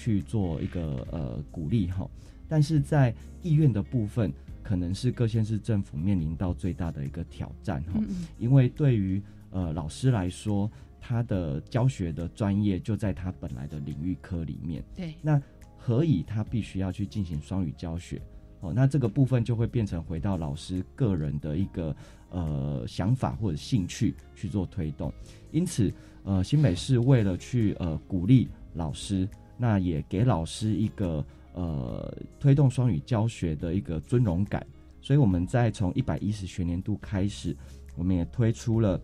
Speaker 6: 去做一个呃鼓励哈，但是在意愿的部分，可能是各县市政府面临到最大的一个挑战哈，因为对于呃老师来说，他的教学的专业就在他本来的领域科里面，
Speaker 2: 对，
Speaker 6: 那何以他必须要去进行双语教学？哦，那这个部分就会变成回到老师个人的一个呃想法或者兴趣去做推动，因此呃新北市为了去呃鼓励老师。那也给老师一个呃推动双语教学的一个尊荣感，所以我们在从一百一十学年度开始，我们也推出了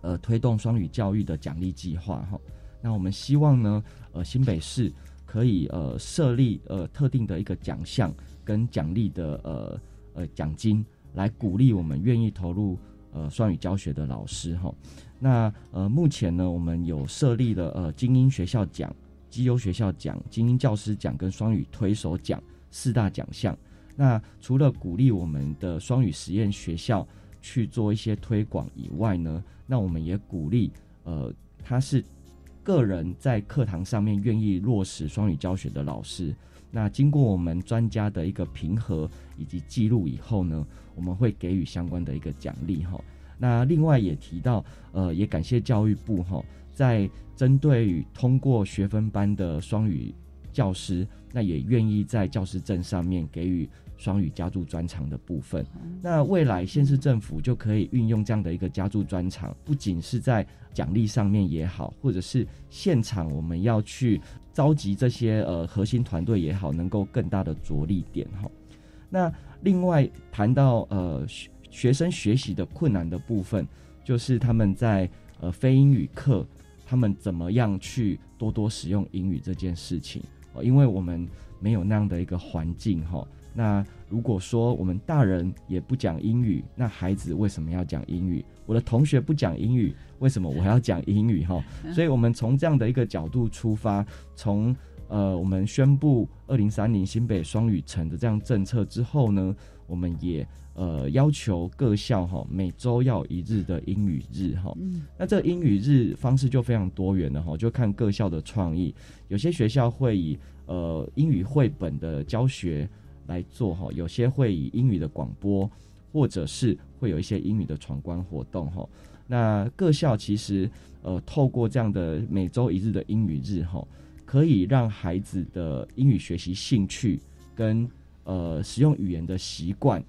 Speaker 6: 呃推动双语教育的奖励计划哈。那我们希望呢，呃新北市可以呃设立呃特定的一个奖项跟奖励的呃呃奖金，来鼓励我们愿意投入呃双语教学的老师哈。那呃目前呢，我们有设立了呃精英学校奖。绩优学校奖、精英教师奖跟双语推手奖四大奖项。那除了鼓励我们的双语实验学校去做一些推广以外呢，那我们也鼓励呃，他是个人在课堂上面愿意落实双语教学的老师。那经过我们专家的一个评核以及记录以后呢，我们会给予相关的一个奖励哈。那另外也提到，呃，也感谢教育部哈，在针对于通过学分班的双语教师，那也愿意在教师证上面给予双语加注专长的部分。那未来县市政府就可以运用这样的一个加注专长，不仅是在奖励上面也好，或者是现场我们要去召集这些呃核心团队也好，能够更大的着力点哈。那另外谈到呃。学生学习的困难的部分，就是他们在呃非英语课，他们怎么样去多多使用英语这件事情哦，因为我们没有那样的一个环境哈。那如果说我们大人也不讲英语，那孩子为什么要讲英语？我的同学不讲英语，为什么我还要讲英语哈？所以我们从这样的一个角度出发，从呃我们宣布二零三零新北双语城的这样政策之后呢，我们也。呃，要求各校哈每周要一日的英语日哈，那这英语日方式就非常多元了哈，就看各校的创意。有些学校会以呃英语绘本的教学来做哈，有些会以英语的广播，或者是会有一些英语的闯关活动哈。那各校其实呃透过这样的每周一日的英语日哈，可以让孩子的英语学习兴趣跟呃使用语言的习惯。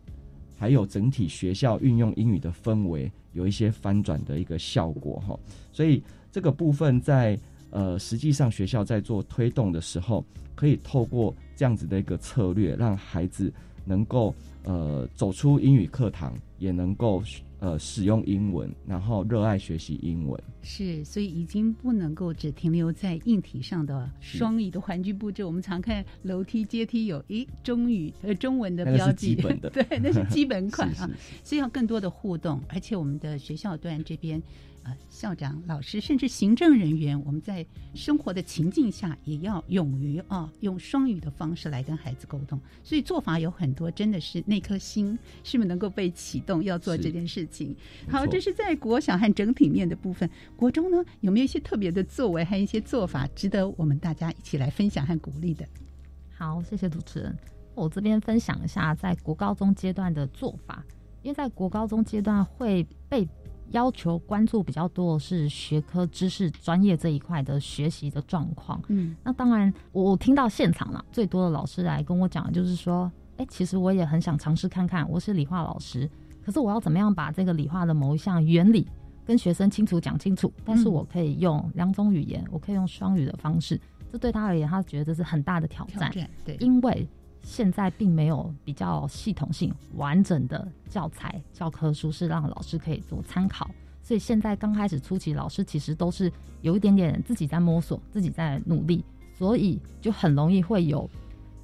Speaker 6: 还有整体学校运用英语的氛围有一些翻转的一个效果哈，所以这个部分在呃实际上学校在做推动的时候，可以透过这样子的一个策略，让孩子能够呃走出英语课堂，也能够。呃，使用英文，然后热爱学习英文，
Speaker 2: 是，所以已经不能够只停留在硬体上的双语的环境布置。我们常看楼梯阶梯有诶中语呃中文的标记，对，那是基本款啊，所以要更多的互动，而且我们的学校端这边。呃，校长、老师，甚至行政人员，我们在生活的情境下，也要勇于啊，用双语的方式来跟孩子沟通。所以做法有很多，真的是那颗心是不是能够被启动，要做这件事情。好，这是在国小和整体面的部分。国中呢，有没有一些特别的作为，和一些做法，值得我们大家一起来分享和鼓励的？
Speaker 7: 好，谢谢主持人。我这边分享一下在国高中阶段的做法，因为在国高中阶段会被。要求关注比较多的是学科知识专业这一块的学习的状况。嗯，那当然，我听到现场了最多的老师来跟我讲，就是说，哎，其实我也很想尝试看看，我是理化老师，可是我要怎么样把这个理化的某一项原理跟学生清楚讲清楚？但是我可以用两种语言，我可以用双语的方式，这对他而言，他觉得这是很大的挑战。
Speaker 2: 对，
Speaker 7: 因为。现在并没有比较系统性、完整的教材教科书是让老师可以做参考，所以现在刚开始初期，老师其实都是有一点点自己在摸索、自己在努力，所以就很容易会有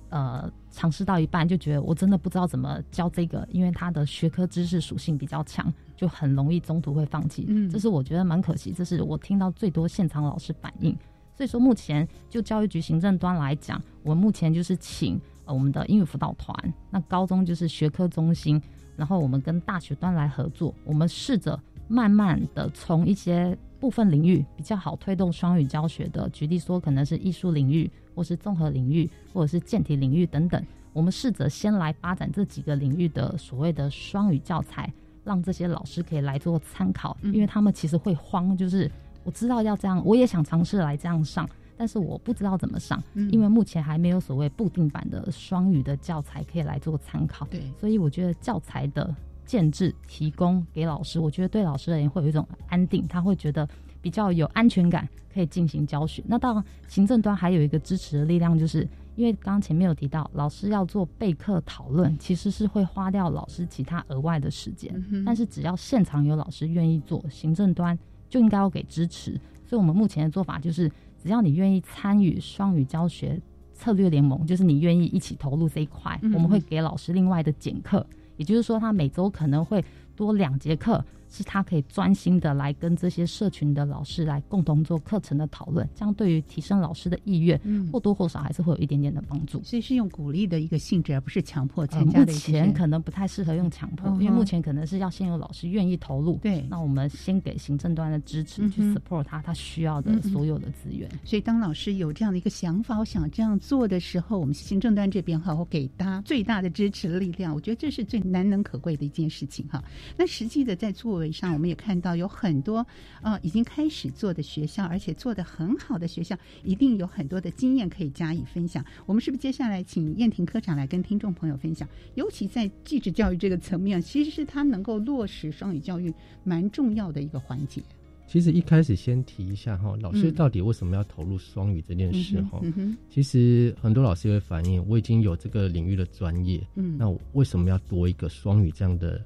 Speaker 7: 呃尝试到一半就觉得我真的不知道怎么教这个，因为它的学科知识属性比较强，就很容易中途会放弃。嗯，这是我觉得蛮可惜，这是我听到最多现场老师反映。所以说，目前就教育局行政端来讲，我目前就是请呃。我们的英语辅导团，那高中就是学科中心，然后我们跟大学端来合作，我们试着慢慢的从一些部分领域比较好推动双语教学的，举例说可能是艺术领域，或是综合领域，或者是健体领域等等，我们试着先来发展这几个领域的所谓的双语教材，让这些老师可以来做参考，因为他们其实会慌，就是我知道要这样，我也想尝试来这样上。但是我不知道怎么上，因为目前还没有所谓固定版的双语的教材可以来做参考。
Speaker 2: 对，
Speaker 7: 所以我觉得教材的建制提供给老师，我觉得对老师而言会有一种安定，他会觉得比较有安全感，可以进行教学。那当然，行政端还有一个支持的力量，就是因为刚刚前面有提到，老师要做备课讨论，其实是会花掉老师其他额外的时间。但是只要现场有老师愿意做，行政端就应该要给支持。所以我们目前的做法就是。只要你愿意参与双语教学策略联盟，就是你愿意一起投入这一块，我们会给老师另外的减课，也就是说他每周可能会多两节课，是他可以专心的来跟这些社群的老师来共同做课程的讨论，这样对于提升老师的意愿，嗯或多或少还是会有一点点的帮助。
Speaker 2: 所以是用鼓励的一个性质，而不是强迫参加的。
Speaker 7: 目前可能不太适合用强迫，因为目前可能是要先有老师愿意投入。
Speaker 2: 对，
Speaker 7: 那我们先给行政端的支持，去 support 他他需要的所有的资源。
Speaker 2: 所以当老师有这样的一个想法，我想这样做的时候，我们行政端这边哈，我给他最大的支持力量。我觉得这是最难能可贵的一件事情哈。那实际的在作为上，我们也看到有很多呃已经开始做的学校，而且做的很好的学校，一定有很多的经验可以加以分享。我们是不是接下来请燕婷科长来跟听众朋友分享？尤其在继职教育这个层面，其实是他能够落实双语教育蛮重要的一个环节。
Speaker 8: 其实一开始先提一下哈，老师到底为什么要投入双语这件事哈？其实很多老师会反映，我已经有这个领域的专业，嗯，那我为什么要多一个双语这样的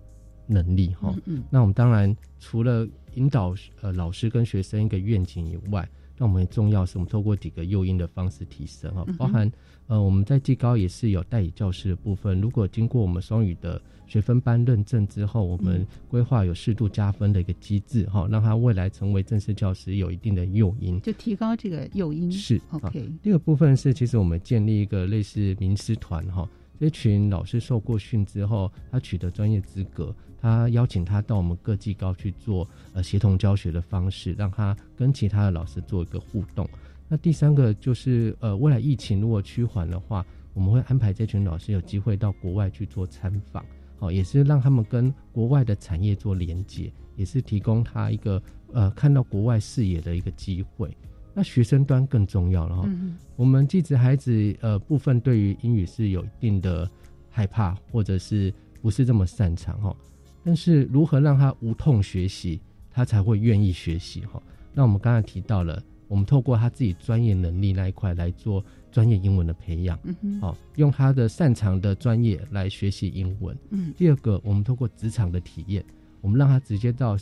Speaker 8: 能力哈？嗯那我们当然除了引导呃老师跟学生一个愿景以外，那我们重要是我们透过几个诱因的方式提升哈，包含呃我们在技高也是有代理教师的部分，如果经过我们双语的。学分班认证之后，我们规划有适度加分的一个机制，哈，让他未来成为正式教师有一定的诱因，
Speaker 2: 就提高这个诱因。
Speaker 8: 是
Speaker 2: ，OK。
Speaker 8: 第二个部分是，其实我们建立一个类似名师团，哈，这群老师受过训之后，他取得专业资格，他邀请他到我们各技高去做呃协同教学的方式，让他跟其他的老师做一个互动。那第三个就是呃，未来疫情如果趋缓的话，我们会安排这群老师有机会到国外去做参访。哦，也是让他们跟国外的产业做连接，也是提供他一个呃看到国外视野的一个机会。那学生端更重要了哈。我们即使孩子呃部分对于英语是有一定的害怕，或者是不是这么擅长哈，但是如何让他无痛学习，他才会愿意学习哈。那我们刚才提到了，我们透过他自己专业能力那一块来做。专业英文的培养，好，用他的擅长的专业来学习英文。嗯，第二个，我们透过职场的体验，我们让他直接到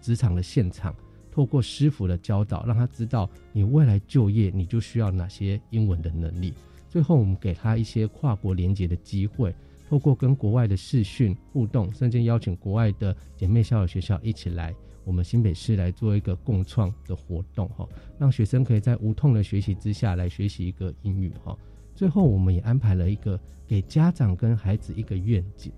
Speaker 8: 职场的现场，透过师傅的教导，让他知道你未来就业你就需要哪些英文的能力。最后，我们给他一些跨国连接的机会，透过跟国外的视讯互动，甚至邀请国外的姐妹校的学校一起来。我们新北市来做一个共创的活动哈，让学生可以在无痛的学习之下来学习一个英语哈。最后，我们也安排了一个给家长跟孩子一个愿景。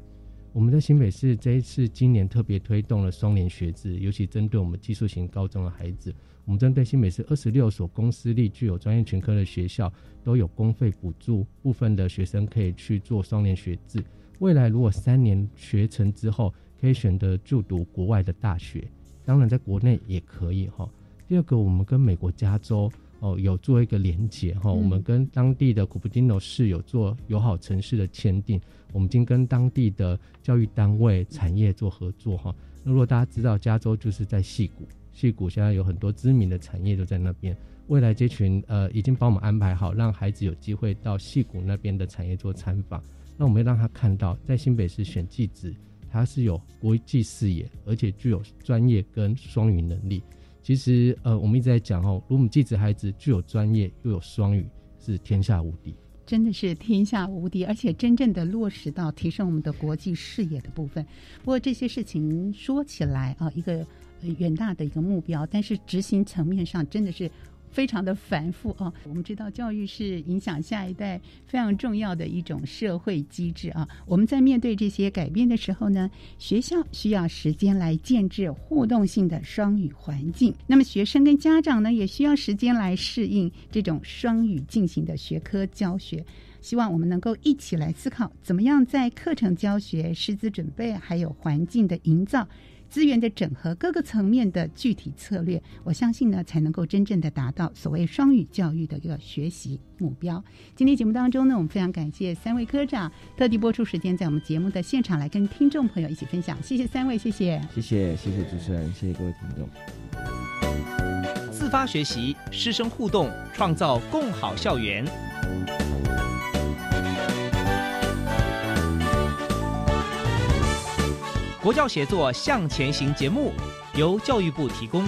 Speaker 8: 我们在新北市这一次今年特别推动了双联学制，尤其针对我们技术型高中的孩子，我们针对新北市二十六所公私立具有专业群科的学校都有公费补助，部分的学生可以去做双联学制。未来如果三年学成之后，可以选择就读国外的大学。当然，在国内也可以哈。第二个，我们跟美国加州哦有做一个连接哈，我们跟当地的古布丁诺市有做友好城市的签订，我们已经跟当地的教育单位、产业做合作哈。那如果大家知道，加州就是在戏谷，戏谷现在有很多知名的产业都在那边。未来这群呃已经帮我们安排好，让孩子有机会到戏谷那边的产业做参访。那我们让他看到，在新北市选技职。他是有国际视野，而且具有专业跟双语能力。其实，呃，我们一直在讲哦，如果我们继子孩子具有专业又有双语，是天下无敌，
Speaker 2: 真的是天下无敌，而且真正的落实到提升我们的国际视野的部分。不过这些事情说起来啊，一个远大的一个目标，但是执行层面上真的是。非常的繁复啊！我们知道教育是影响下一代非常重要的一种社会机制啊。我们在面对这些改变的时候呢，学校需要时间来建制互动性的双语环境，那么学生跟家长呢也需要时间来适应这种双语进行的学科教学。希望我们能够一起来思考，怎么样在课程教学、师资准备还有环境的营造。资源的整合，各个层面的具体策略，我相信呢，才能够真正的达到所谓双语教育的一个学习目标。今天节目当中呢，我们非常感谢三位科长特地播出时间，在我们节目的现场来跟听众朋友一起分享。谢谢三位，谢谢，
Speaker 6: 谢谢，谢谢主持人，谢谢各位听众。
Speaker 1: 自发学习，师生互动，创造共好校园。佛教写作向前行节目由教育部提供。